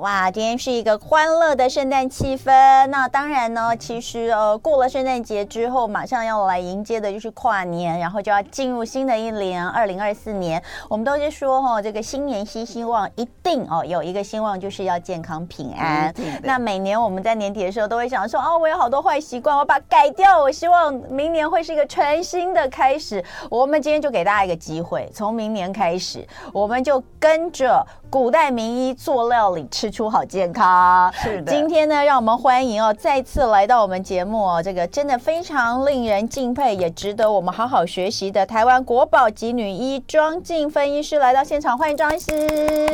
哇，今天是一个欢乐的圣诞气氛。那当然呢，其实呃，过了圣诞节之后，马上要来迎接的就是跨年，然后就要进入新的一年，二零二四年。我们都是说哈、哦，这个新年新希望，一定哦，有一个希望就是要健康平安。嗯、那每年我们在年底的时候都会想说，哦，我有好多坏习惯，我把它改掉。我希望明年会是一个全新的开始。我们今天就给大家一个机会，从明年开始，我们就跟着古代名医做料理吃。出好健康，是的。今天呢，让我们欢迎哦，再次来到我们节目哦，这个真的非常令人敬佩，也值得我们好好学习的台湾国宝级女医庄静芬医师来到现场，欢迎庄医师。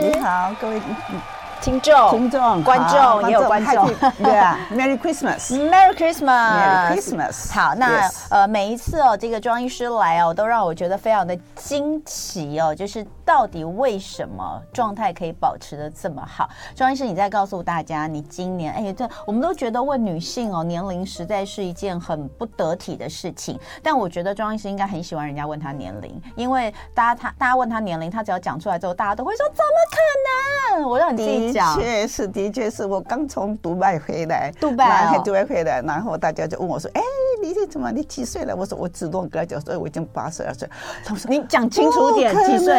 你好，各位。听众、听众、观众也有观众，对啊，Merry Christmas，Merry Christmas，Merry Christmas。好，那呃，每一次哦，这个庄医师来哦，都让我觉得非常的惊奇哦，就是到底为什么状态可以保持的这么好？庄医师，你再告诉大家，你今年哎，这我们都觉得问女性哦，年龄实在是一件很不得体的事情，但我觉得庄医师应该很喜欢人家问他年龄，因为大家他大家问他年龄，他只要讲出来之后，大家都会说怎么可能？我让你自己。的确是，的确是我刚从杜拜回来，杜拜、哦，杜拜回来，然后大家就问我说：“哎，你这怎么？你几岁了？”我说：“我自动跟他讲，所以我已经八十二岁。”他们说：“你讲清楚点，几岁？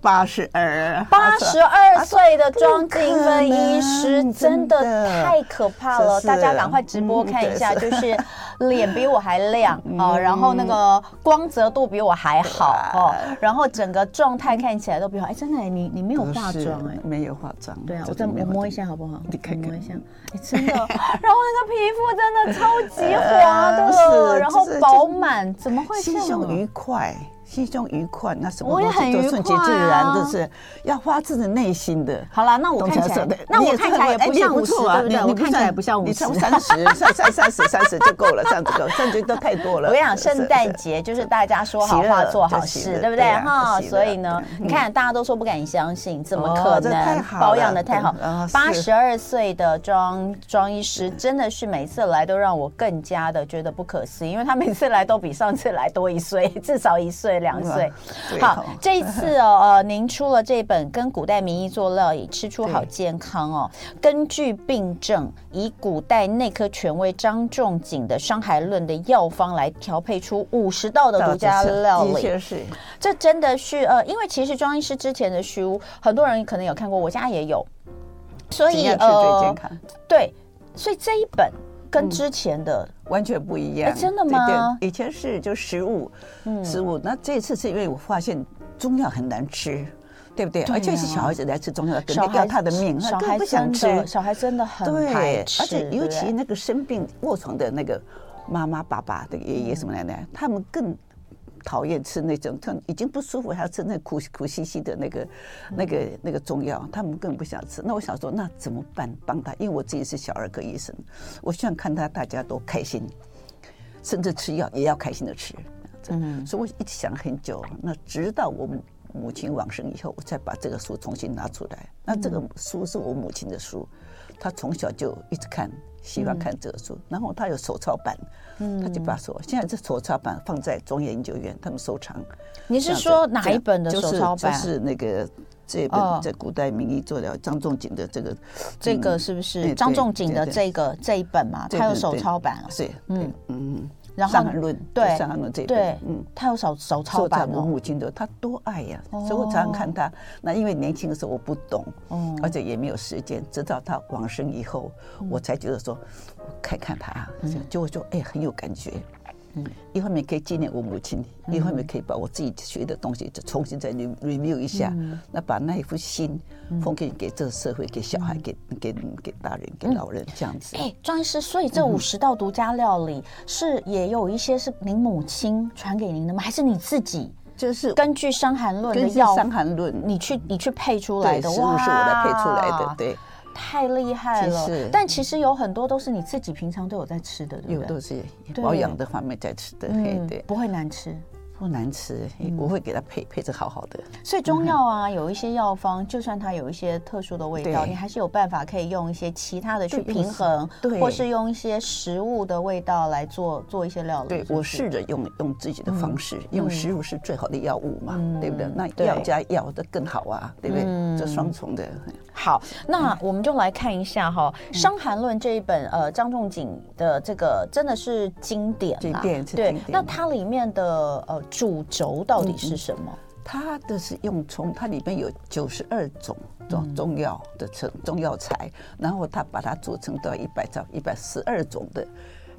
八十二，八十二岁的庄静芬医师真的太可怕了！大家赶快直播看一下，就是。”脸比我还亮哦，然后那个光泽度比我还好哦，然后整个状态看起来都比我好。哎，真的，你你没有化妆哎，没有化妆。对啊，我再摸一下好不好？你看摸一下，哎，真的。然后那个皮肤真的超级 滑的，然后饱满，怎么会这样？心胸愉快。心胸愉快，那什么东西都顺其自然，就是要发自内心的。好啦，那我看起来，那我看起来也不像五十，对不对？我看起来不像五十，三十，三三三十，三十就够了，这样子够，三十都太多了。我跟你讲，圣诞节就是大家说好话、做好事，对不对？哈，所以呢，你看大家都说不敢相信，怎么可能？保养的太好，八十二岁的庄庄医师真的是每次来都让我更加的觉得不可思议，因为他每次来都比上次来多一岁，至少一岁。两岁，好，这一次哦，呃，您出了这本《跟古代名医做料理，吃出好健康》哦，根据病症，以古代内科权威张仲景的《伤寒论》的药方来调配出五十道的独家料理，的确是，这真的是呃，因为其实庄医师之前的书，很多人可能有看过，我家也有，所以呃，对，所以这一本。跟之前的、嗯、完全不一样，真的吗？以前是就食物，嗯，食物。那这次是因为我发现中药很难吃，对不对？而且是小孩子来吃中药，肯定要他的命，他更不想吃，小孩真的很排斥。而且尤其那个生病卧床的那个妈妈、爸爸的爷爷什么奶奶，他们更。讨厌吃那种，他已经不舒服，还要吃那苦苦兮兮的那个、那个、那个中药，他们根本不想吃。那我想说，那怎么办？帮他，因为我自己是小儿科医生，我希望看他大家都开心，甚至吃药也要开心的吃。嗯，所以我一直想很久，那直到我们母亲往生以后，我才把这个书重新拿出来。那这个书是我母亲的书，她从小就一直看。喜欢看这个书，然后他有手抄版，他就把手，现在这手抄版放在中研研究院，他们收藏。你是说哪一本的手抄版？就是那个这本在古代名医做了张仲景的这个，这个是不是张仲景的这个这一本嘛？他有手抄版，是，嗯嗯。然后伤寒论，对伤寒论这一对，嗯，他有少少抄版我母亲的，他多爱呀，所以我常常看他。那因为年轻的时候我不懂，而且也没有时间，直到他往生以后，我才觉得说，看看他，就会说，哎，很有感觉。嗯，一方面可以纪念我母亲，一方面可以把我自己学的东西就重新再 review 一下，那把那一副心奉献给这个社会，给小孩，给给给大人，给老人这样子。哎，庄医师，所以这五十道独家料理是也有一些是您母亲传给您的吗？还是你自己就是根据《伤寒论》的药，《伤寒论》你去你去配出来的？食物是我来配出来的，对。太厉害了，但其实有很多都是你自己平常都有在吃的，对不对？有都是保养的方面在吃的，对，不会难吃，不难吃，我会给它配配置好好的。所以中药啊，有一些药方，就算它有一些特殊的味道，你还是有办法可以用一些其他的去平衡，对，或是用一些食物的味道来做做一些料理。对，我试着用用自己的方式，用食物是最好的药物嘛，对不对？那药加药的更好啊，对不对？这双重的。好，那我们就来看一下哈，《伤寒论》这一本呃张仲景的这个真的是经典啊，经典对。那它里面的呃主轴到底是什么？它的是用从它里面有九十二种中中药的成中药材，然后它把它组成到一百兆一百十二种的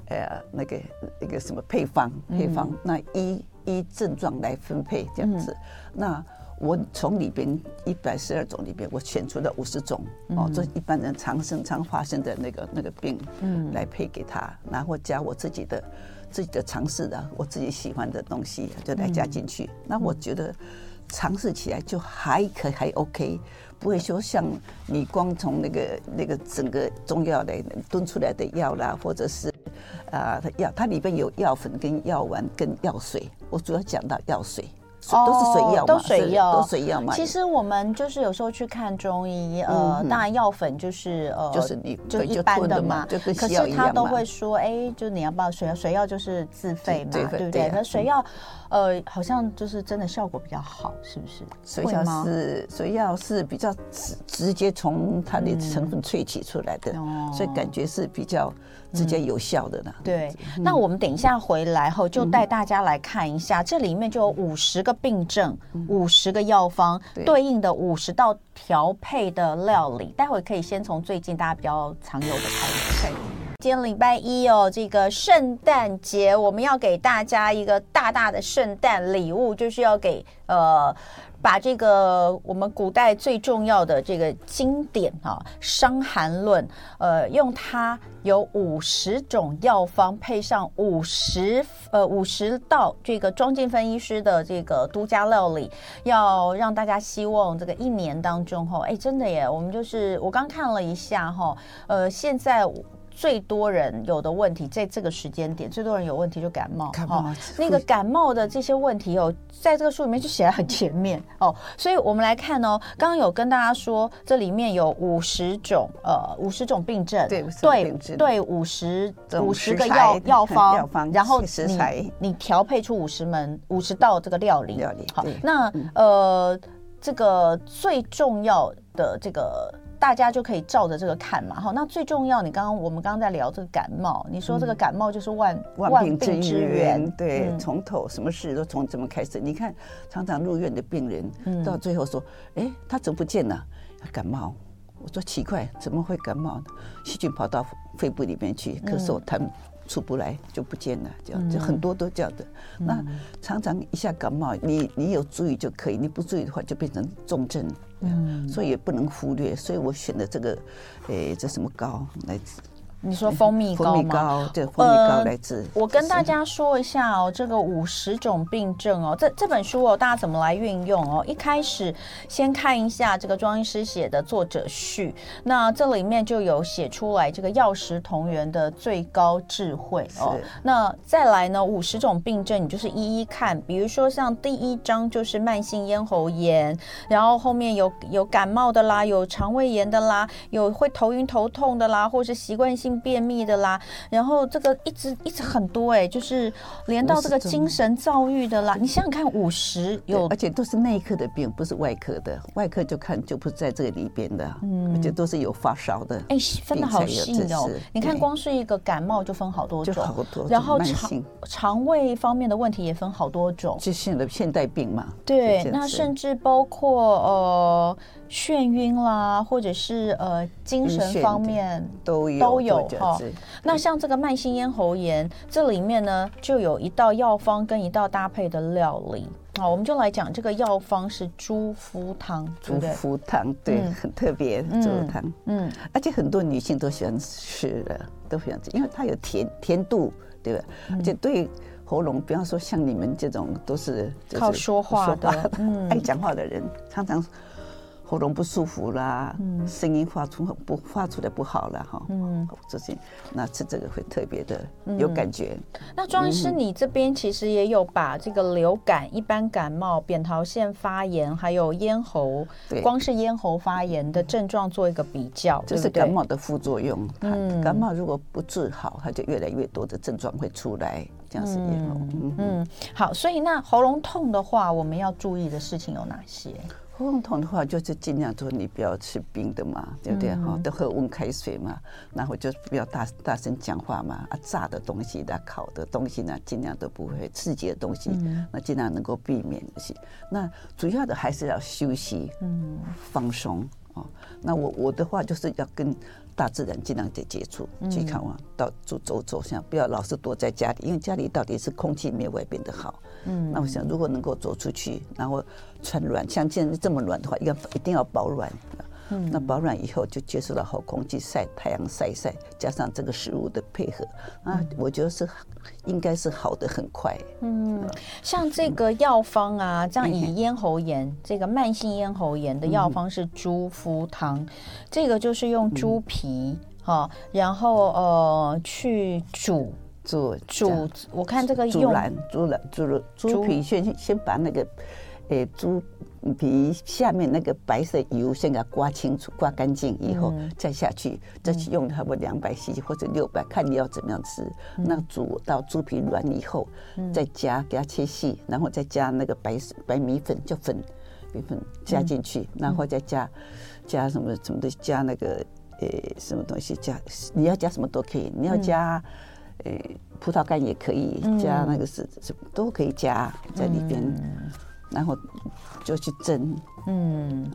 呃那个那个什么配方配方，那依依症状来分配这样子，那。我从里边一百十二种里边，我选出了五十种哦，这一般人常生常发生的那个那个病，嗯，来配给他，然后加我自己的自己的尝试的，我自己喜欢的东西就来加进去。那我觉得尝试起来就还可还 OK，不会说像你光从那个那个整个中药来炖出来的药啦，或者是啊药，它里边有药粉跟药丸跟药水，我主要讲到药水。都是水药，都水药，都水药嘛。其实我们就是有时候去看中医，呃，当然药粉就是呃，就是你就一般的嘛。可是他都会说，哎，就是你要不要水药？水药就是自费嘛，对不对？可水药，呃，好像就是真的效果比较好，是不是？水药是水药是比较直直接从它的成分萃取出来的，所以感觉是比较。直接有效的呢？对，那我们等一下回来后，就带大家来看一下，这里面就有五十个病症，五十个药方，对应的五十道调配的料理。待会可以先从最近大家比较常有的开始。今天礼拜一哦，这个圣诞节，我们要给大家一个大大的圣诞礼物，就是要给呃。把这个我们古代最重要的这个经典啊，《伤寒论》，呃，用它有五十种药方，配上五十呃五十道这个庄敬芬医师的这个独家料理，要让大家希望这个一年当中哈，哎，真的耶，我们就是我刚看了一下哈，呃，现在。最多人有的问题，在这个时间点，最多人有问题就感冒。感冒、哦，那个感冒的这些问题哦，在这个书里面就写在很前面哦。所以我们来看哦，刚刚有跟大家说，这里面有五十种呃五十种病症，对对对，五十五十个药药方，药方，然后你你调配出五十门五十道这个料理。料理好，那呃这个最重要的这个。大家就可以照着这个看嘛，好，那最重要，你刚刚我们刚刚在聊这个感冒，你说这个感冒就是万万病之源，对，从头什么事都从怎么开始。你看，常常入院的病人，到最后说，哎，他怎么不见了？感冒。我说奇怪，怎么会感冒呢？细菌跑到肺部里面去，咳嗽痰出不来就不见了，这样就很多都这样的。那常常一下感冒，你你有注意就可以，你不注意的话就变成重症。嗯，所以也不能忽略，所以我选的这个，诶，这什么膏来自。你说蜂蜜膏吗？蜂蜜膏，对，蜂蜜膏来治。我跟大家说一下哦，这个五十种病症哦，这这本书哦，大家怎么来运用哦？一开始先看一下这个庄医师写的作者序，那这里面就有写出来这个药食同源的最高智慧哦。那再来呢，五十种病症你就是一一看，比如说像第一章就是慢性咽喉炎，然后后面有有感冒的啦，有肠胃炎的啦，有会头晕头痛的啦，或是习惯性。便秘的啦，然后这个一直一直很多哎，就是连到这个精神躁郁的啦，你想想看，五十有，而且都是内科的病，不是外科的，外科就看就不是在这个里边的，嗯，而且都是有发烧的，哎，分的好细哦。你看，光是一个感冒就分好多种，好多，然后肠肠胃方面的问题也分好多种，就现在现代病嘛。对，那甚至包括呃。眩晕啦，或者是呃精神方面都有都有哈。那像这个慢性咽喉炎，这里面呢就有一道药方跟一道搭配的料理。好，我们就来讲这个药方是猪肤汤，猪肤汤对，很特别猪肤汤。嗯，而且很多女性都喜欢吃的，都喜欢吃，因为它有甜甜度，对吧？而且对喉咙，比方说像你们这种都是靠说话的、爱讲话的人，常常。喉咙不舒服啦，嗯，声音发出不发出来不好了哈，嗯，这些那吃这个会特别的有感觉。嗯、那庄医师，你这边其实也有把这个流感、一般感冒、扁桃腺发炎，还有咽喉，光是咽喉发炎的症状做一个比较，这是感冒的副作用。嗯，感冒如果不治好，它就越来越多的症状会出来，这样是咽喉。嗯，嗯，好，所以那喉咙痛的话，我们要注意的事情有哪些？喉咙痛的话，就是尽量说你不要吃冰的嘛，对不对？哈、嗯，都喝温开水嘛，然后就不要大大声讲话嘛。啊，炸的东西的、烤的东西呢，尽量都不会刺激的东西，嗯、那尽量能够避免那些。那主要的还是要休息，嗯，放松啊。那我我的话就是要跟。大自然尽量得接触，去看望，到走走走，想不要老是躲在家里，因为家里到底是空气没有外边的好。嗯，那我想如果能够走出去，然后穿暖，像现在这么暖的话，要一定要保暖。嗯，那保暖以后就接触到好空气，晒太阳晒一晒，加上这个食物的配合，啊，我觉得是应该是好的很快。嗯，像这个药方啊，这样以咽喉炎这个慢性咽喉炎的药方是猪肤汤，这个就是用猪皮哈，然后呃去煮煮煮，我看这个用猪腩猪腩猪猪皮先先把那个诶猪。皮下面那个白色油先给它刮清楚、刮干净以后，再下去，再去用差不多两百 cc 或者六百，看你要怎么样吃。那煮到猪皮软以后，再加给它切细，然后再加那个白白米粉，就粉米粉加进去，然后再加加什么什么的，加那个呃什么东西加，你要加什么都可以，你要加呃葡萄干也可以，加那个是什么都可以加在里边。然后就去蒸，嗯，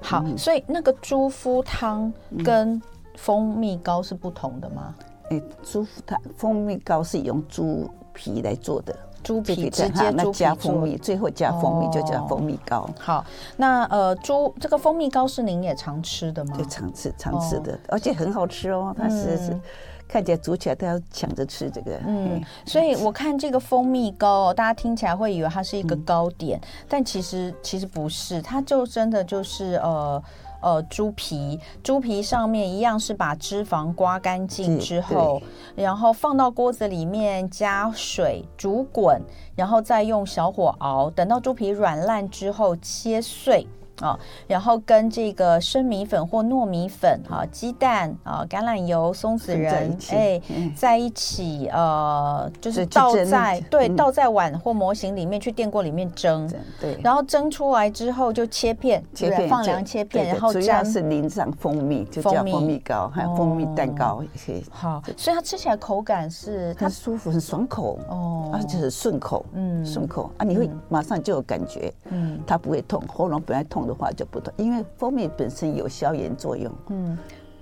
好，所以那个猪肤汤跟蜂蜜糕是不同的吗？哎，猪肤汤蜂蜜糕是用猪皮来做的，猪皮直接那加蜂蜜，最后加蜂蜜就叫蜂蜜膏。好，那呃，猪这个蜂蜜糕是您也常吃的吗？就，常吃常吃的，而且很好吃哦，它是是。看起来煮起来都要抢着吃这个，嗯，所以我看这个蜂蜜糕，大家听起来会以为它是一个糕点，嗯、但其实其实不是，它就真的就是呃呃猪皮，猪皮上面一样是把脂肪刮干净之后，然后放到锅子里面加水煮滚，然后再用小火熬，等到猪皮软烂之后切碎。啊、哦，然后跟这个生米粉或糯米粉、哈、哦、鸡蛋啊、哦、橄榄油、松子仁，哎，在一起，呃，就是倒在对倒在碗或模型里面去电锅里面蒸，对，然后蒸出来之后就切片，切片放凉切片，然后主要是淋上蜂蜜，就叫蜂蜜。糕，还有蜂蜜蛋糕也可以。好，所以它吃起来口感是它舒服，很爽口哦，而且是顺口，嗯，顺口啊，你会马上就有感觉，嗯，它不会痛，喉咙本来痛。的话就不同，因为蜂蜜本身有消炎作用。嗯，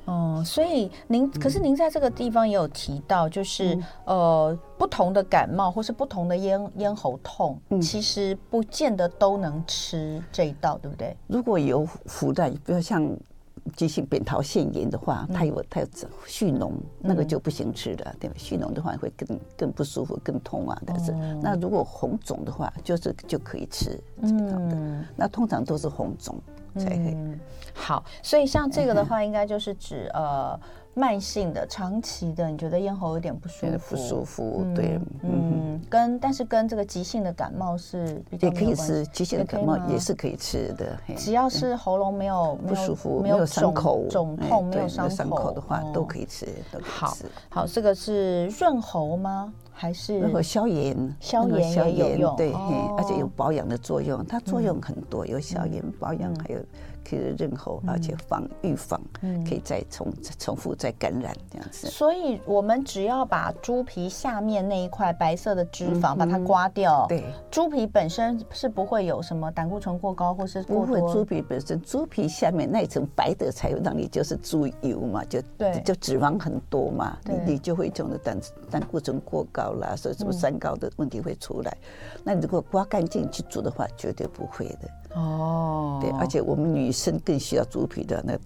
哦，所以您可是您在这个地方也有提到，就是、嗯、呃，不同的感冒或是不同的咽咽喉痛，嗯、其实不见得都能吃这一道，对不对？如果有附带，比如像急性扁桃腺炎的话，它有它有蓄脓，那个就不行吃的，对吧？蓄脓的话会更更不舒服，更痛啊。但是那如果红肿的话，就是就可以吃这样的。那通常都是红肿才可以。好，所以像这个的话，应该就是指呃。慢性的、长期的，你觉得咽喉有点不舒服？不舒服，对，嗯，跟但是跟这个急性的感冒是比较也可以吃，急性的感冒也是可以吃的。只要是喉咙没有不舒服、没有伤口、肿痛、没有伤口的话，都可以吃。好，好，这个是润喉吗？还是润喉消炎？消炎也有用，对，而且有保养的作用。它作用很多，有消炎、保养，还有。可以润喉，而且防预防，可以再重重复再感染这样子。所以，我们只要把猪皮下面那一块白色的脂肪把它刮掉，对，猪皮本身是不会有什么胆固醇过高或是。不会，猪皮本身，猪皮下面那一层白的才会让你就是猪油嘛，就对，就脂肪很多嘛，你你就会这种的胆胆固醇过高啦，所以什么三高的问题会出来。那你如果刮干净去煮的话，绝对不会的。哦，对，而且我们女生更需要猪皮的那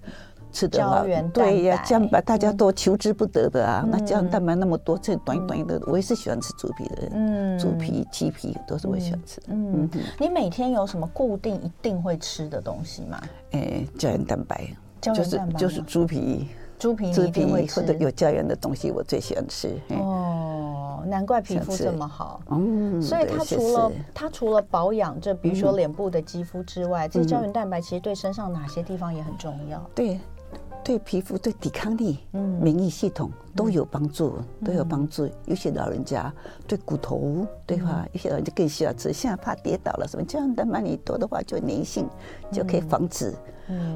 吃的话，对呀，胶原大家都求之不得的啊。那胶原蛋白那么多，这短短的，我也是喜欢吃猪皮的人。嗯，猪皮、鸡皮都是我喜欢吃的。嗯，你每天有什么固定一定会吃的东西吗？哎，胶原蛋白，就是就是猪皮，猪皮猪皮或者有胶原的东西，我最喜欢吃。哦。难怪皮肤这么好，嗯，所以它除了它除了保养这，比如说脸部的肌肤之外，这胶原蛋白其实对身上哪些地方也很重要？对，对皮肤、对抵抗力、嗯，免疫系统都有帮助，都有帮助。有些老人家对骨头，对吧？有些老人家更需要吃，现在怕跌倒了什么，这样的嘛，你多的话就粘性就可以防止。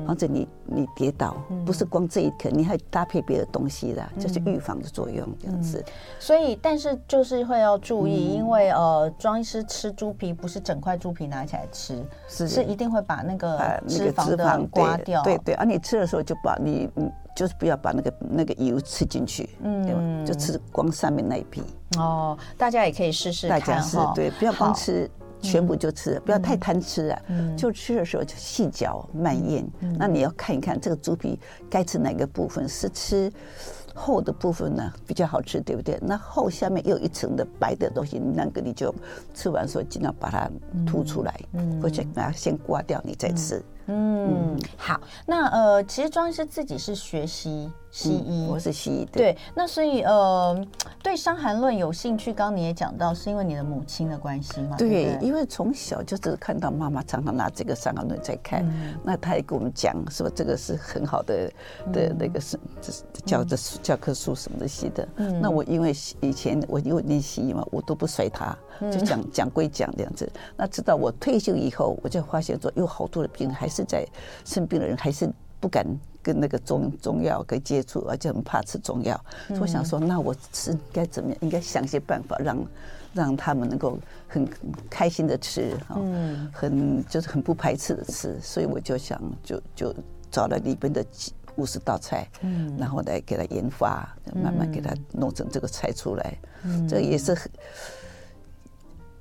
防止你你跌倒，不是光这一颗，你还搭配别的东西的，就是预防的作用这样子。所以，但是就是会要注意，因为呃，庄医师吃猪皮不是整块猪皮拿起来吃，是是一定会把那个脂肪的刮掉。对对，而你吃的时候就把你嗯，就是不要把那个那个油吃进去，嗯，对吧？就吃光上面那一批。哦，大家也可以试试看哈。大家是对，不要光吃。全部就吃，不要太贪吃啊！就吃的时候就细嚼慢咽。那你要看一看这个猪皮该吃哪个部分，是吃厚的部分呢比较好吃，对不对？那厚下面又有一层的白的东西，那个你就吃完时候尽量把它吐出来，或者把它先刮掉，你再吃。嗯，好。那呃，其实庄医师自己是学习。西医，我是西医。对，那所以呃，对《伤寒论》有兴趣，刚刚你也讲到，是因为你的母亲的关系嘛？对，因为从小就是看到妈妈常常拿这个《伤寒论》在看，那他也跟我们讲，是吧？这个是很好的的那个是教的教科书什么的的。那我因为以前我因为念西医嘛，我都不甩他，就讲讲归讲这样子。那直到我退休以后，我就发现说，有好多的病人还是在生病的人还是不敢。跟那个中中药给接触，而且很怕吃中药。所以我想说，那我是该怎么样？应该想些办法让让他们能够很开心的吃，嗯，很就是很不排斥的吃。所以我就想，就就找了里边的五十道菜，嗯，然后来给他研发，慢慢给他弄成这个菜出来。嗯，这也是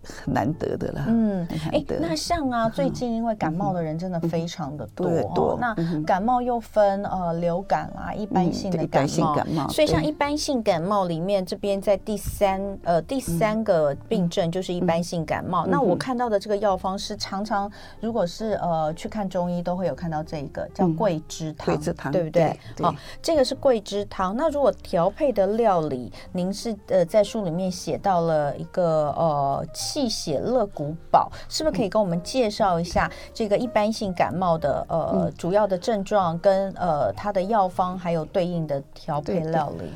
很。难得的啦。嗯，哎，那像啊，最近因为感冒的人真的非常的多多。那感冒又分呃流感啊，一般性的感冒。所以像一般性感冒里面，这边在第三呃第三个病症就是一般性感冒。那我看到的这个药方是常常如果是呃去看中医都会有看到这一个叫桂枝汤，桂枝汤对不对？好，这个是桂枝汤。那如果调配的料理，您是呃在书里面写到了一个呃。气血乐谷宝，是不是可以跟我们介绍一下这个一般性感冒的呃主要的症状跟呃它的药方，还有对应的调配料理？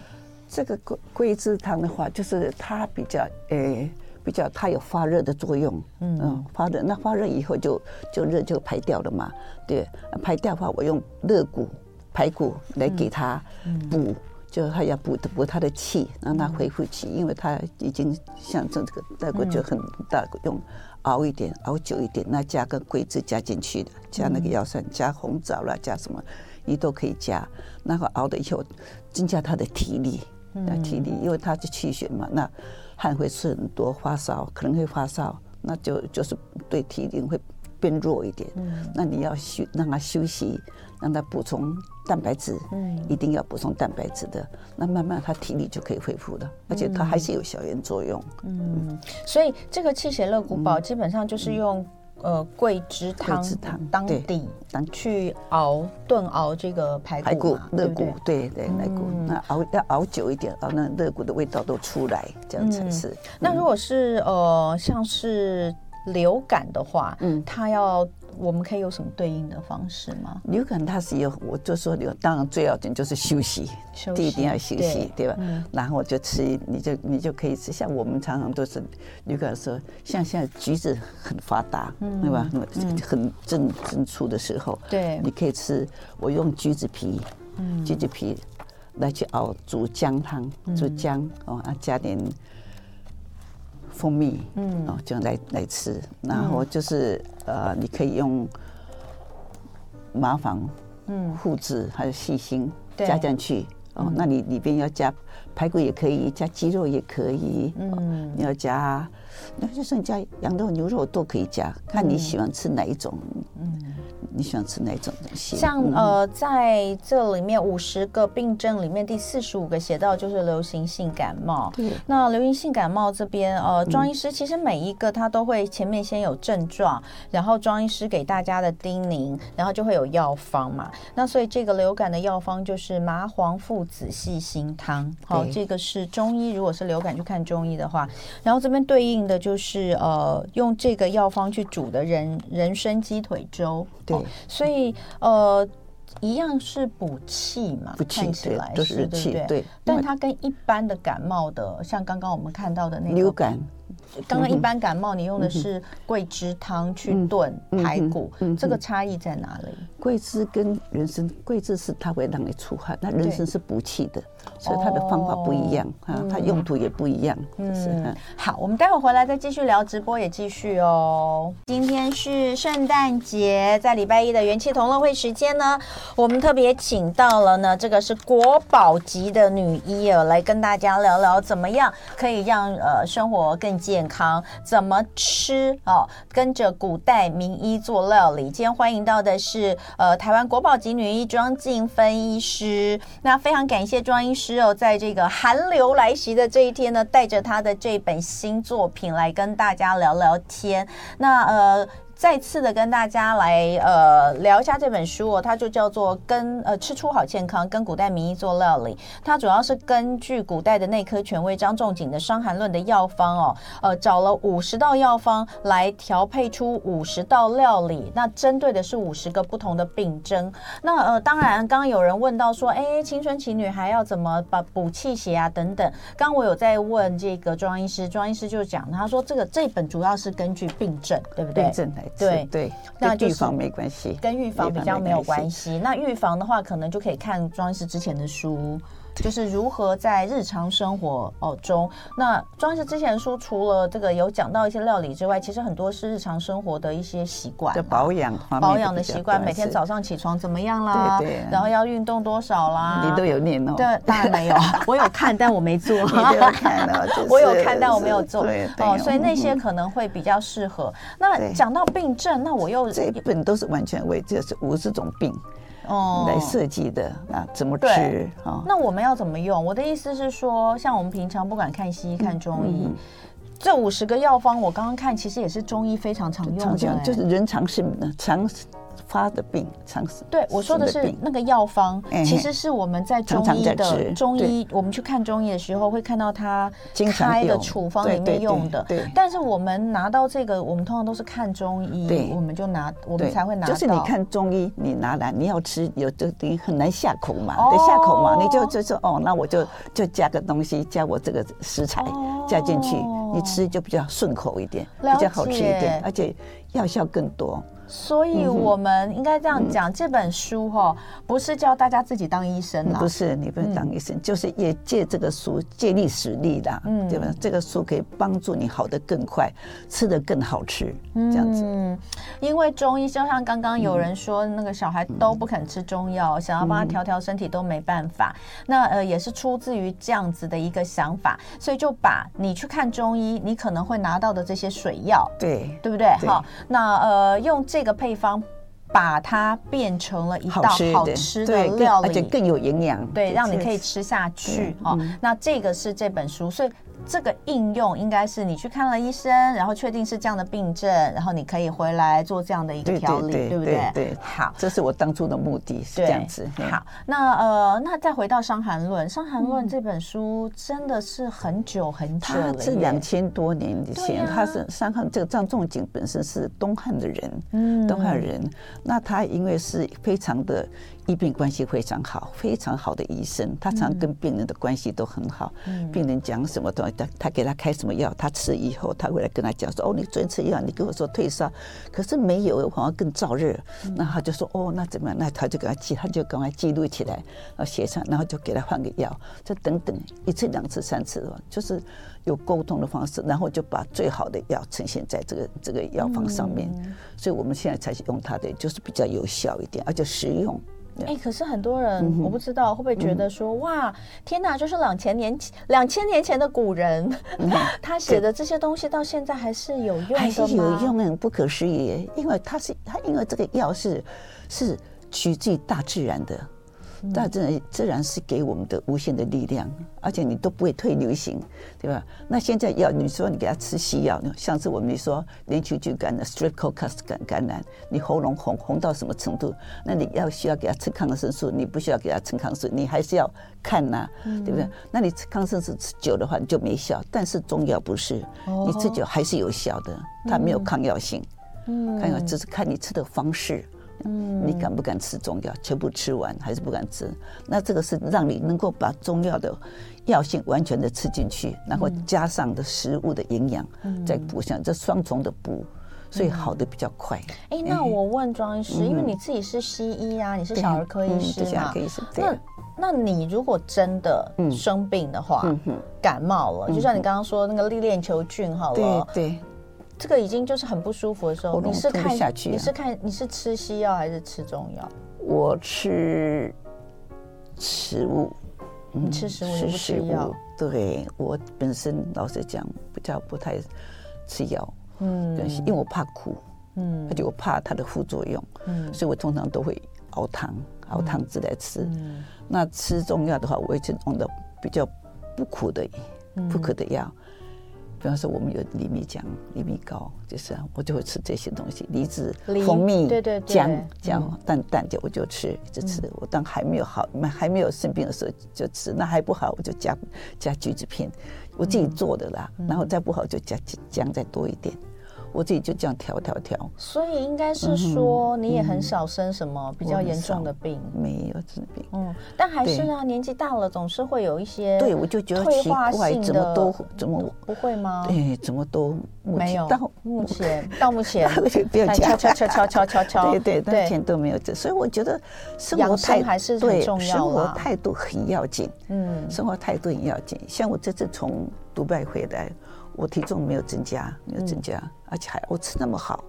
这个桂桂枝汤的话，就是它比较诶比较它有发热的作用，嗯，发热那发热以后就就热就排掉了嘛，对，排掉的话我用热骨排骨来给它补。就他要补补他的气，让他恢复气，因为他已经像这个带过就很大用，熬一点，熬久一点，那加个桂枝加进去的，加那个药膳，加红枣啦，加什么，你都可以加。然后熬了以后，增加他的体力，那体力，因为他是气血嘛，那汗会出很多，发烧可能会发烧，那就就是对体力会变弱一点。那你要休让他休息。让他补充蛋白质，嗯，一定要补充蛋白质的，那慢慢他体力就可以恢复了，而且它还是有消炎作用，嗯，所以这个气血乐骨宝基本上就是用呃桂枝汤当底，去熬炖熬这个排骨乐谷，对对？排骨，那熬要熬久一点，熬那乐谷的味道都出来，这样才是。那如果是呃像是流感的话，嗯，它要。我们可以有什么对应的方式吗？流感它是有，我就说有，当然最要紧就是休息，休息一定要休息，对，对吧？嗯、然后我就吃，你就你就可以吃。像我们常常都是流感的时候，像现在橘子很发达，嗯、对吧？嗯、很正正出的时候，对，你可以吃。我用橘子皮，嗯、橘子皮来去熬煮姜汤，煮姜哦啊，加点。蜂蜜，嗯，哦，这样来来吃，然后就是呃，你可以用麻黄、嗯，附子还有细心加进去，哦，那你里边要加排骨也可以，加鸡肉也可以，嗯，你要加，那就算你加羊肉、牛肉都可以加，看你喜欢吃哪一种，嗯。你喜欢吃哪种东西？像呃，在这里面五十个病症里面，第四十五个写到就是流行性感冒。对。那流行性感冒这边，呃，庄医师其实每一个他都会前面先有症状，然后庄医师给大家的叮咛，然后就会有药方嘛。那所以这个流感的药方就是麻黄附子细辛汤。好，对这个是中医，如果是流感去看中医的话，然后这边对应的就是呃，用这个药方去煮的人人参鸡腿粥。对。所以，呃，一样是补气嘛，补气看起来都是气，对。但它跟一般的感冒的，像刚刚我们看到的那个流感。刚刚一般感冒，你用的是桂枝汤去炖排骨，这个差异在哪里？桂枝跟人参，桂枝是它会让你出汗，那人参是补气的，所以它的方法不一样啊，它用途也不一样。嗯，好，我们待会回来再继续聊，直播也继续哦。今天是圣诞节，在礼拜一的元气同乐会时间呢，我们特别请到了呢，这个是国宝级的女医哦，来跟大家聊聊怎么样可以让呃生活更康，怎么吃哦，跟着古代名医做料理。今天欢迎到的是。呃，台湾国宝级女医庄静芬医师，那非常感谢庄医师哦，在这个寒流来袭的这一天呢，带着她的这本新作品来跟大家聊聊天。那呃。再次的跟大家来呃聊一下这本书哦，它就叫做跟呃吃出好健康，跟古代名医做料理。它主要是根据古代的内科权威张仲景的《伤寒论》的药方哦，呃找了五十道药方来调配出五十道料理，那针对的是五十个不同的病症。那呃当然，刚刚有人问到说，哎，青春期女孩要怎么把补气血啊等等。刚刚我有在问这个庄医师，庄医师就讲，他说这个这本主要是根据病症，对不对？病症对对，那预防没关系，跟预防比较没有关系。那预防的话，可能就可以看庄医师之前的书。就是如何在日常生活哦中，那庄医师之前说，除了这个有讲到一些料理之外，其实很多是日常生活的一些习惯，就保养保养的习惯，每天早上起床怎么样啦？对对，然后要运动多少啦？你都有念哦？对，当然没有，我有看，但我没做。你有看哦？我有看，但我没有做。哦，所以那些可能会比较适合。那讲到病症，那我又这一本都是完全为这是五十种病。哦，来设计的啊，怎么吃啊？那我们要怎么用？我的意思是说，像我们平常不管看西医、看中医，这五十个药方，我刚刚看其实也是中医非常常用的，就是人常是常。发的病，常死。对，我说的是那个药方，其实是我们在中医的中医，我们去看中医的时候会看到他开的处方里面用的。对，但是我们拿到这个，我们通常都是看中医，我们就拿，我们才会拿。就是你看中医，你拿来你要吃，有这个东西很难下口嘛，得下口嘛，你就就说哦，那我就就加个东西，加我这个食材加进去，你吃就比较顺口一点，比较好吃一点，而且药效更多。所以我们应该这样讲，这本书哈，不是叫大家自己当医生啦。不是，你不能当医生，就是也借这个书借力使力的，嗯，对吧？这个书可以帮助你好的更快，吃的更好吃，这样子。嗯，因为中医就像刚刚有人说，那个小孩都不肯吃中药，想要帮他调调身体都没办法。那呃，也是出自于这样子的一个想法，所以就把你去看中医，你可能会拿到的这些水药，对，对不对？好，那呃用。这个配方，把它变成了一道好吃的料理，而且更有营养，对，让你可以吃下去哦。那这个是这本书，所以。这个应用应该是你去看了医生，然后确定是这样的病症，然后你可以回来做这样的一个调理，对不对？对，好，这是我当初的目的，是这样子。好，那呃，那再回到《伤寒论》，《伤寒论》这本书真的是很久很久了，是两千多年以前，他是伤寒。这个张仲景本身是东汉的人，嗯，东汉人，那他因为是非常的。医病关系非常好，非常好的医生，他常跟病人的关系都很好。嗯、病人讲什么东西，他他给他开什么药，他吃以后，他会来跟他讲说：“哦，你昨天吃药，你跟我说退烧，可是没有，好像更燥热。嗯”那他就说：“哦，那怎么样？”那他就给他记，他就赶快记录起来，然后写上，然后就给他换个药。这等等一次、两次、三次的话，就是有沟通的方式，然后就把最好的药呈现在这个这个药方上面。嗯、所以我们现在才是用它的，就是比较有效一点，而且实用。哎，可是很多人我不知道会不会觉得说，哇，天哪，就是两千年两千年前的古人，他写的这些东西到现在还是有用的？还是有用，很不可思议。因为他是他，因为这个药是是取自于大自然的。大自然自然是给我们的无限的力量，而且你都不会退流行，对吧？那现在要你说你给他吃西药，上次我们说连球菌感染、Streptococcus 感感染，你喉咙红红到什么程度？那你要需要给他吃抗生素，你不需要给他吃抗生素，你还是要看呐，对不对？那你吃抗生素吃久的话你就没效，但是中药不是，你吃久还是有效的，它没有抗药性，嗯，看看只是看你吃的方式。嗯，你敢不敢吃中药？全部吃完还是不敢吃？那这个是让你能够把中药的药性完全的吃进去，然后加上的食物的营养，再补上，这双重的补，所以好的比较快。哎，那我问庄医师，因为你自己是西医啊，你是小儿科医师嘛？那那你如果真的生病的话，感冒了，就像你刚刚说那个粒链球菌好了，对。这个已经就是很不舒服的时候，你是看下去你是看你是吃西药还是吃中药？我吃食物，你吃食物你不吃药？对，我本身老实讲比较不太吃药，嗯，因为我怕苦，嗯，而且我怕它的副作用，嗯，所以我通常都会熬汤熬汤汁来吃。那吃中药的话，我会去用的比较不苦的不苦的药。比方说，我们有李米浆、利蜜膏，就是我就会吃这些东西，梨子、蜂蜜、对对姜、姜淡淡就我就吃，一直吃。我当还没有好、还没有生病的时候就吃，那还不好我就加加橘子片，我自己做的啦。然后再不好就加姜再多一点。我自己就这样调调调，所以应该是说你也很少生什么比较严重的病，没有治病。嗯，但还是啊，年纪大了总是会有一些对，我就觉得奇怪，怎么都怎么不会吗？对，怎么都没有。到目前到目前，不要敲敲敲敲敲敲敲，对对，目前都没有这，所以我觉得生活态还是很重要，生活态度很要紧。嗯，生活态度很要紧。像我这次从迪拜回来。我体重没有增加，没有增加，嗯、而且还我吃那么好，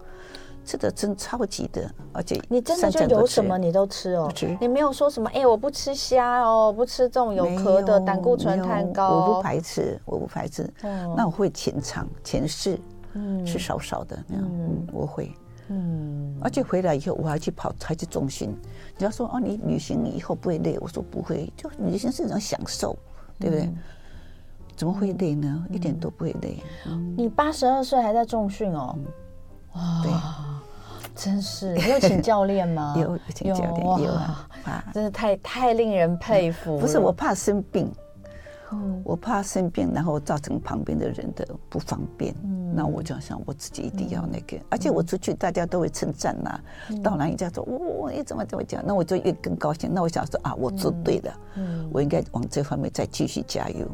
吃的真超级的，而且你真的就有什么你都吃哦，吃。你没有说什么哎，我不吃虾哦，不吃这种有壳的胆固醇太高，我不排斥，我不排斥，哦、那我会前尝前试，嗯，吃少少的那样，嗯，我会，嗯，而且回来以后我还去跑，还去重心，你要说哦，你旅行以后不会累，我说不会，就旅行是一种享受，对不对？嗯怎么会累呢？一点都不会累。你八十二岁还在重训哦？哇，对，真是。你有请教练吗？有，有请教练，有啊。真是太太令人佩服。不是我怕生病，我怕生病，然后造成旁边的人的不方便。那我就想我自己一定要那个，而且我出去大家都会称赞呐。到哪人家说哦，你怎么怎么讲？那我就越更高兴。那我想说啊，我做对了，我应该往这方面再继续加油。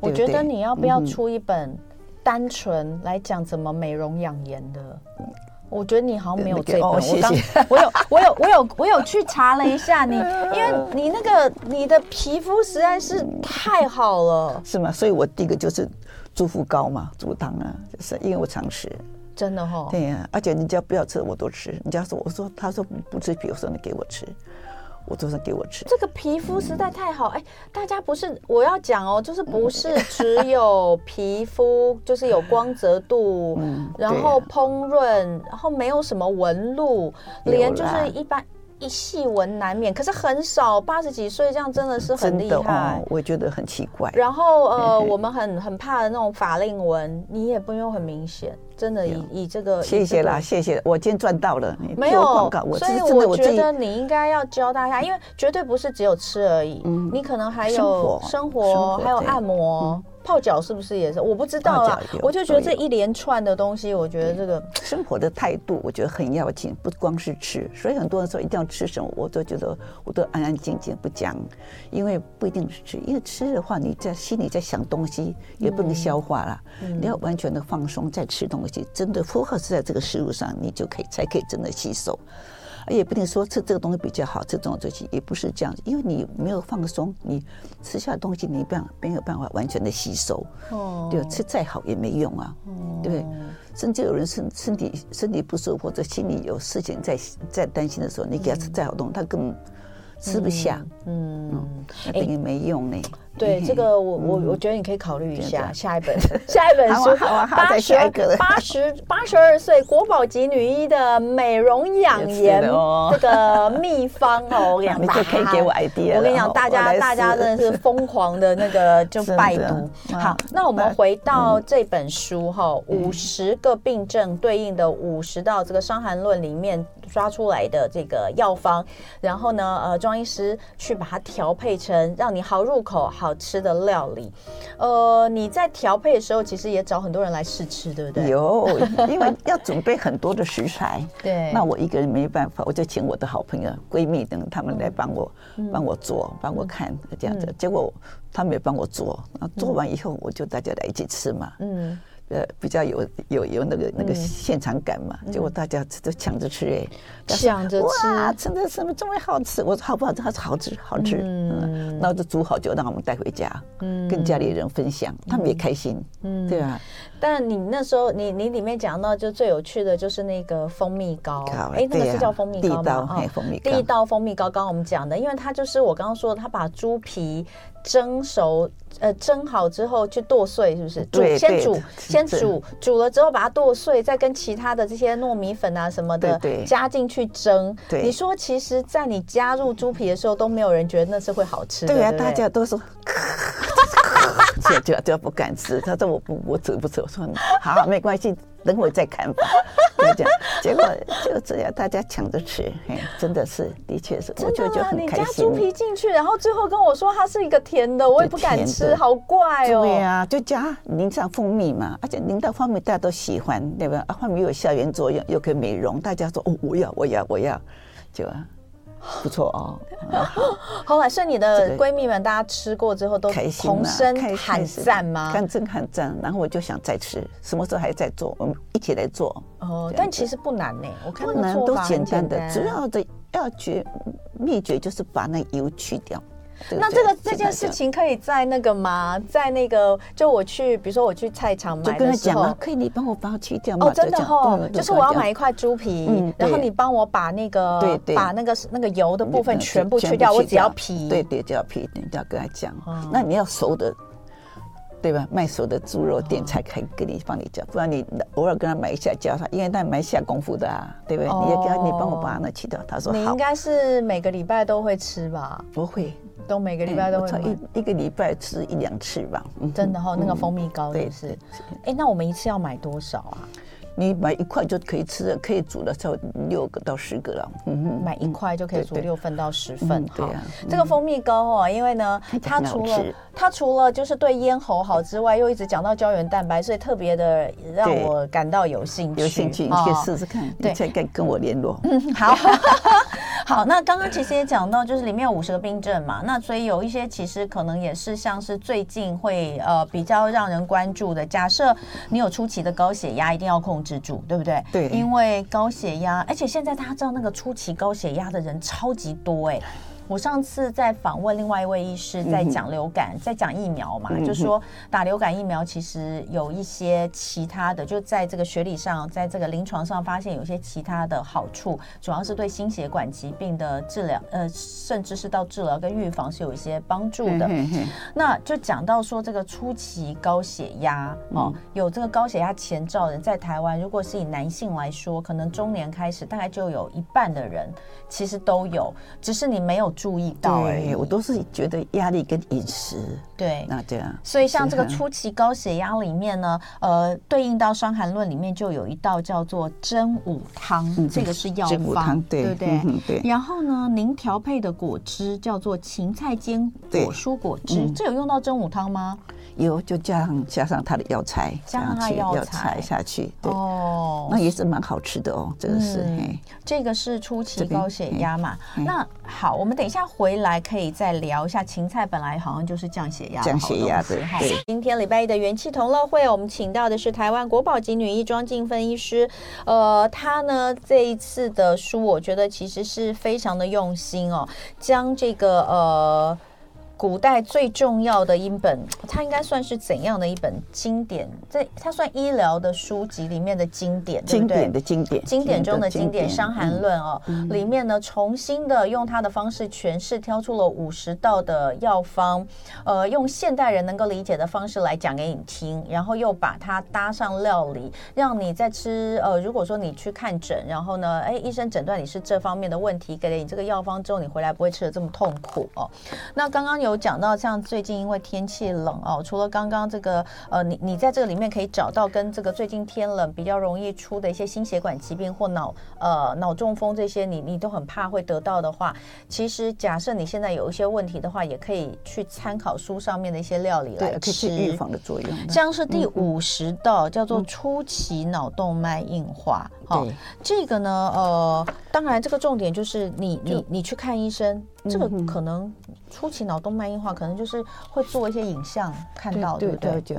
我觉得你要不要出一本单纯来讲怎么美容养颜的？我觉得你好像没有这本。我当我有我有我有我有去查了一下你，因为你那个你的皮肤实在是太好了，是吗？所以我第一个就是猪福膏嘛，猪汤啊，就是因为我常吃，真的哈。对呀，而且你只要不要吃，我都吃。你只要说我说他说不吃皮肤，说你给我吃。我都是给我吃。这个皮肤实在太好，哎，大家不是我要讲哦，就是不是只有 皮肤，就是有光泽度，然后烹润，然后没有什么纹路，连就是一般。一细纹难免，可是很少。八十几岁这样真的是很厉害，我觉得很奇怪。然后呃，我们很很怕的那种法令纹，你也不用很明显，真的以以这个。谢谢啦，谢谢，我今天赚到了。没有广告，所以我觉得你应该要教大家，因为绝对不是只有吃而已，你可能还有生活，还有按摩。泡脚是不是也是？我不知道啊，我就觉得这一连串的东西，我觉得这个生活的态度，我觉得很要紧，不光是吃。所以很多人说一定要吃什么，我都觉得我都安安静静不讲，因为不一定是吃，因为吃的话，你在心里在想东西，也不能消化了。你要完全的放松再吃东西，真的 focus 在这个食物上，你就可以才可以真的吸收。也不一定说吃这个东西比较好，吃这种东西也不是这样子，因为你没有放松，你吃下的东西你没办法没有办法完全的吸收，哦，对，吃再好也没用啊，哦、对不对？甚至有人身身体身体不舒服或者心里有事情在在担心的时候，你给他吃再好东西，他根本吃不下，嗯，嗯，等于没用呢。对这个，我我我觉得你可以考虑一下下一本 下一本书，八十八十八十二岁国宝级女医的美容养颜这个秘方哦，我跟你讲，你就可以给我 idea。我跟你讲，大家大家真的是疯狂的那个就拜读。好，那我们回到这本书哈，五十个病症对应的五十道这个《伤寒论》里面抓出来的这个药方，然后呢，呃，庄医师去把它调配成让你好入口好。好吃的料理。呃，你在调配的时候，其实也找很多人来试吃，对不对？有，因为要准备很多的食材。对。那我一个人没办法，我就请我的好朋友、闺蜜等他们来帮我，帮我做，帮我看这样子。结果他们也帮我做，做完以后我就大家来一起吃嘛。嗯。呃，比较有有有那个那个现场感嘛，结果大家都抢着吃哎，抢着吃，哇，真的什么这么好吃？我说好不好吃？他说好吃，好吃。嗯，那就煮好就让我们带回家，嗯，跟家里人分享，他们也开心，嗯，对啊？但你那时候，你你里面讲到就最有趣的就是那个蜂蜜糕，哎，那个是叫蜂蜜糕吗？哦，蜂蜜糕，第一道蜂蜜糕，刚刚我们讲的，因为它就是我刚刚说的，他把猪皮。蒸熟，呃，蒸好之后去剁碎，是不是？煮先煮，先煮，煮了之后把它剁碎，再跟其他的这些糯米粉啊什么的加进去蒸。对，你说其实，在你加入猪皮的时候，都没有人觉得那是会好吃的。对啊，大家都说，就就就不敢吃。他说我不，我吃不吃？我说好，没关系。等会再看吧，这样，结果就这样，大家抢着吃，嘿，真的是，的确是，我就就很开心。你加猪皮进去，然后最后跟我说它是一个甜的，我也不敢吃，好怪哦。对呀，就加淋上蜂蜜嘛，而且淋到蜂蜜大家都喜欢，对吧？啊，蜂蜜有消炎作用，又可以美容，大家说哦，我要，我要，我要，就。不错哦，后来，所以你的闺蜜们大家吃过之后都同声喊赞吗？看真喊赞，然后我就想再吃，什么时候还在做？我们一起来做。哦，但其实不难呢，我看不难，都简单的，主要的要诀秘诀就是把那油去掉。那这个这件事情可以在那个吗？在那个就我去，比如说我去菜场买的时候，可以你帮我把它去掉吗？哦，真的哦，就是我要买一块猪皮，然后你帮我把那个对对，把那个那个油的部分全部去掉，我只要皮。对对，只要皮，你就要跟他讲。那你要熟的，对吧？卖熟的猪肉店才可以给你帮你叫，不然你偶尔跟他买一下叫他，因为他蛮下功夫的啊，对不对？你要给他，你帮我把那去掉。他说好。你应该是每个礼拜都会吃吧？不会。都每个礼拜都会一一个礼拜吃一两次吧。真的哈，那个蜂蜜糕也是。哎，那我们一次要买多少啊？你买一块就可以吃了，可以煮了，差不多六个到十个了。嗯，买一块就可以煮六份到十份。对啊，这个蜂蜜糕哦，因为呢，它除了它除了就是对咽喉好之外，又一直讲到胶原蛋白，所以特别的让我感到有兴趣。有兴趣，你可以试试看。对，可以跟跟我联络。嗯，好。好，那刚刚其实也讲到，就是里面有五十个病症嘛，那所以有一些其实可能也是像是最近会呃比较让人关注的。假设你有初期的高血压，一定要控制住，对不对？对，因为高血压，而且现在大家知道那个初期高血压的人超级多哎。我上次在访问另外一位医师，在讲流感，在讲疫苗嘛，就说打流感疫苗其实有一些其他的，就在这个学理上，在这个临床上发现有些其他的好处，主要是对心血管疾病的治疗，呃，甚至是到治疗跟预防是有一些帮助的。那就讲到说这个初期高血压哦，有这个高血压前兆的人在台湾，如果是以男性来说，可能中年开始大概就有一半的人其实都有，只是你没有。注意到而已，我都是觉得压力跟饮食对，那这样。所以像这个初期高血压里面呢，呃，对应到《伤寒论》里面就有一道叫做真武汤，这个是药方，对不对？对。然后呢，您调配的果汁叫做芹菜坚果蔬果汁，这有用到真武汤吗？有，就加上加上它的药材，加上它药材下去，对，哦，那也是蛮好吃的哦。这个是，这个是初期高血压嘛？那好，我们等一下回来可以再聊一下。芹菜本来好像就是降血压，降血压的。对，今天礼拜一的元气同乐会，我们请到的是台湾国宝级女医庄静芬医师。呃，她呢这一次的书，我觉得其实是非常的用心哦，将这个呃。古代最重要的一本，它应该算是怎样的一本经典？这它算医疗的书籍里面的经典，对不对？经典的经典，经典中的经典，《伤寒论》哦，里面呢重新的用它的方式诠释，挑出了五十道的药方，呃，用现代人能够理解的方式来讲给你听，然后又把它搭上料理，让你在吃呃，如果说你去看诊，然后呢，哎，医生诊断你是这方面的问题，给了你这个药方之后，你回来不会吃的这么痛苦哦。那刚刚有。有讲到，像最近因为天气冷哦，除了刚刚这个呃，你你在这个里面可以找到跟这个最近天冷比较容易出的一些心血管疾病或脑呃脑中风这些，你你都很怕会得到的话，其实假设你现在有一些问题的话，也可以去参考书上面的一些料理来吃，可以预防的作用。像是第五十道叫做初期脑动脉硬化，好、嗯哦，这个呢，呃，当然这个重点就是你你你去看医生。这个可能初期脑动脉硬化，可能就是会做一些影像看到，对不对？对，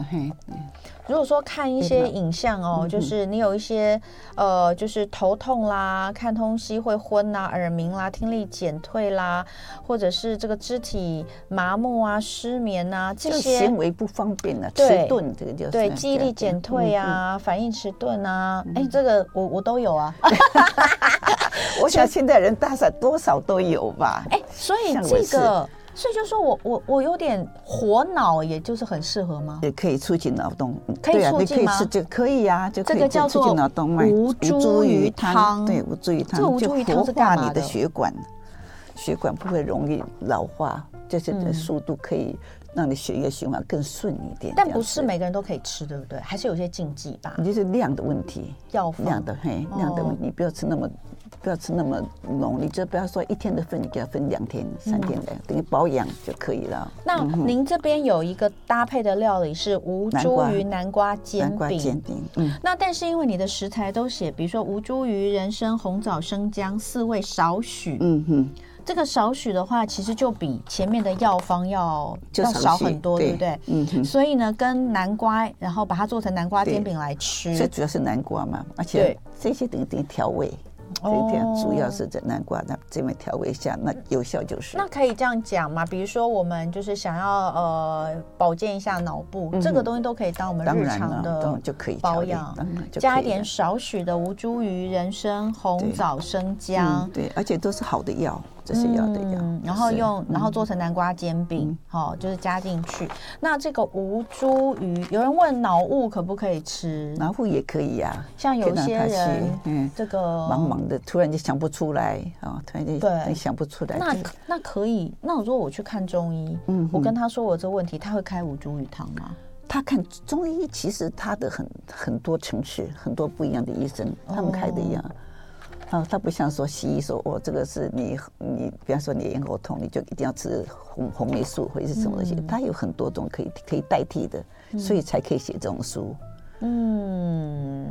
如果说看一些影像哦，就是你有一些呃，就是头痛啦，看东西会昏啦，耳鸣啦，听力减退啦，或者是这个肢体麻木啊、失眠啊这些行为不方便啊，迟钝这个就是对记忆力减退啊，反应迟钝啊，哎，这个我我都有啊。我想现在人大概多少都有吧。哎，所以这个，所以就说我我我有点活脑，也就是很适合吗？也可以促进脑动，可以促进吗？就可以呀，就这个叫做脑动脉无茱萸汤，对，无茱萸汤，这无茱萸汤是干嘛？你的血管，血管不会容易老化，就是的速度可以。让你血液循环更顺一点，但不是每个人都可以吃，对不对？还是有些禁忌吧？你就是量的问题，药量的嘿，量的问题，你不要吃那么，不要吃那么浓，你就不要说一天的份，你给它分两天、三天的，等于保养就可以了。那您这边有一个搭配的料理是吴茱萸南瓜煎饼，煎饼。嗯，那但是因为你的食材都写，比如说吴茱萸、人参、红枣、生姜四味少许。嗯哼。这个少许的话，其实就比前面的药方要要少很多，对不对？嗯。所以呢，跟南瓜，然后把它做成南瓜煎饼来吃。最主要是南瓜嘛，而且这些等于等于调味。这一点主要是在南瓜那这边调味一下，那有效就是。那可以这样讲嘛？比如说我们就是想要呃保健一下脑部，这个东西都可以当我们日常的就可以保养，加一点少许的吴茱萸、人参、红枣、生姜，对，而且都是好的药。这是要的药，然后用，然后做成南瓜煎饼，好，就是加进去。那这个吴茱萸，有人问脑雾可不可以吃？脑雾也可以呀，像有些人，嗯，这个茫茫的，突然就想不出来啊，突然间对想不出来。那那可以，那如果我去看中医，嗯，我跟他说我这问题，他会开吴茱萸汤吗？他看中医，其实他的很很多层次，很多不一样的医生，他们开的一样。啊，它不像说西医说，哦，这个是你你，比方说你咽喉痛，你就一定要吃红红霉素或者是什么东西，它、嗯、有很多种可以可以代替的，所以才可以写这种书。嗯，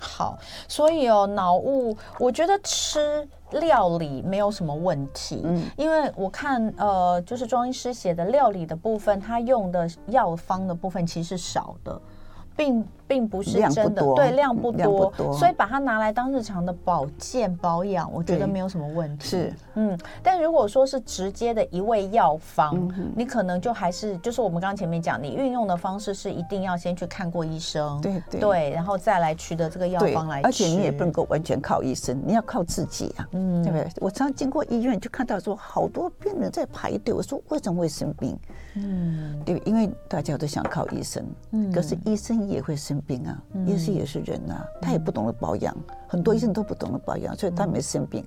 好，所以哦，脑雾，我觉得吃料理没有什么问题，嗯，因为我看呃，就是庄医师写的料理的部分，他用的药方的部分其实是少的。并并不是真的，对，量不多，所以把它拿来当日常的保健保养，我觉得没有什么问题。是，嗯，但如果说是直接的一味药方，你可能就还是就是我们刚刚前面讲，你运用的方式是一定要先去看过医生，对对，然后再来取得这个药方来吃。而且你也不能够完全靠医生，你要靠自己啊，嗯，对不对？我常常经过医院就看到说好多病人在排队，我说为什么会生病？嗯，对，因为大家都想靠医生，嗯，可是医生也会生病啊，医生也是人啊，他也不懂得保养，很多医生都不懂得保养，所以他没生病，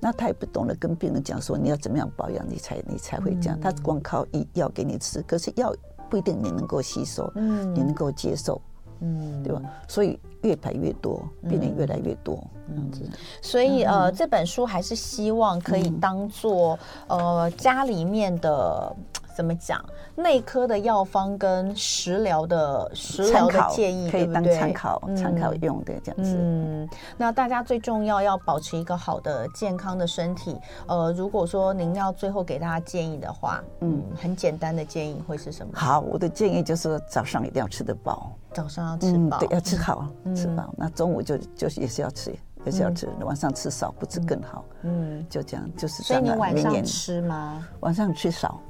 那他也不懂得跟病人讲说你要怎么样保养，你才你才会这样，他光靠医药给你吃，可是药不一定你能够吸收，嗯，你能够接受，嗯，对吧？所以越排越多，病人越来越多，这样子。所以呃，这本书还是希望可以当做呃家里面的。怎么讲？内科的药方跟食疗的食疗的建议，可以当参考参考用的这样子。嗯，那大家最重要要保持一个好的健康的身体。呃，如果说您要最后给大家建议的话，嗯，很简单的建议会是什么？好，我的建议就是早上一定要吃得饱，早上要吃饱，对，要吃好吃饱。那中午就就是也是要吃，也是要吃，晚上吃少不吃更好。嗯，就这样，就是。所以你晚上吃吗？晚上吃少。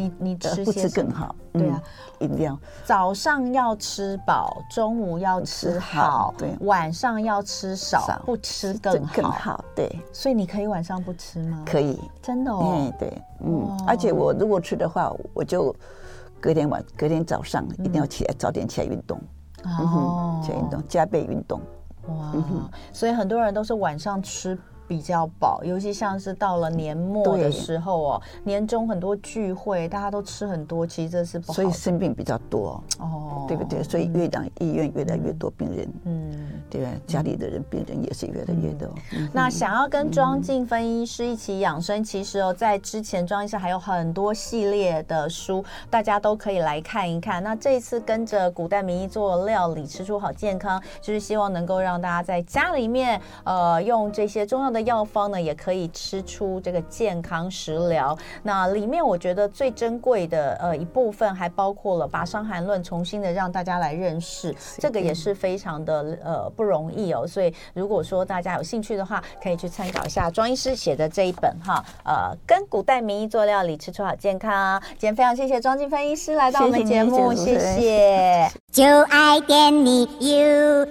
你你吃不吃更好？对啊，一定要早上要吃饱，中午要吃好，对，晚上要吃少，不吃更好。更好，对。所以你可以晚上不吃吗？可以，真的哦。嗯，对，嗯。而且我如果吃的话，我就隔天晚隔天早上一定要起来，早点起来运动。哦，起来运动，加倍运动。哇，所以很多人都是晚上吃。比较饱，尤其像是到了年末的时候哦，年终很多聚会，大家都吃很多，其实这是不好，所以生病比较多哦，对不对？所以越长医院越来越多病人，嗯，对吧？家里的人病人也是越来越多。那想要跟庄静芬医师一起养生，其实哦，在之前庄医师还有很多系列的书，大家都可以来看一看。那这一次跟着古代名医做料理，吃出好健康，就是希望能够让大家在家里面，呃，用这些中药的药方呢，也可以吃出这个健康食疗。那里面我觉得最珍贵的呃一部分，还包括了把《伤寒论》重新的让大家来认识，这个也是非常的呃不容易哦。所以如果说大家有兴趣的话，可以去参考一下庄医师写的这一本哈，呃，跟古代名医做料理，吃出好健康。今天非常谢谢庄静芬医师来到我们节目，谢谢。谢谢 就爱点你 UFO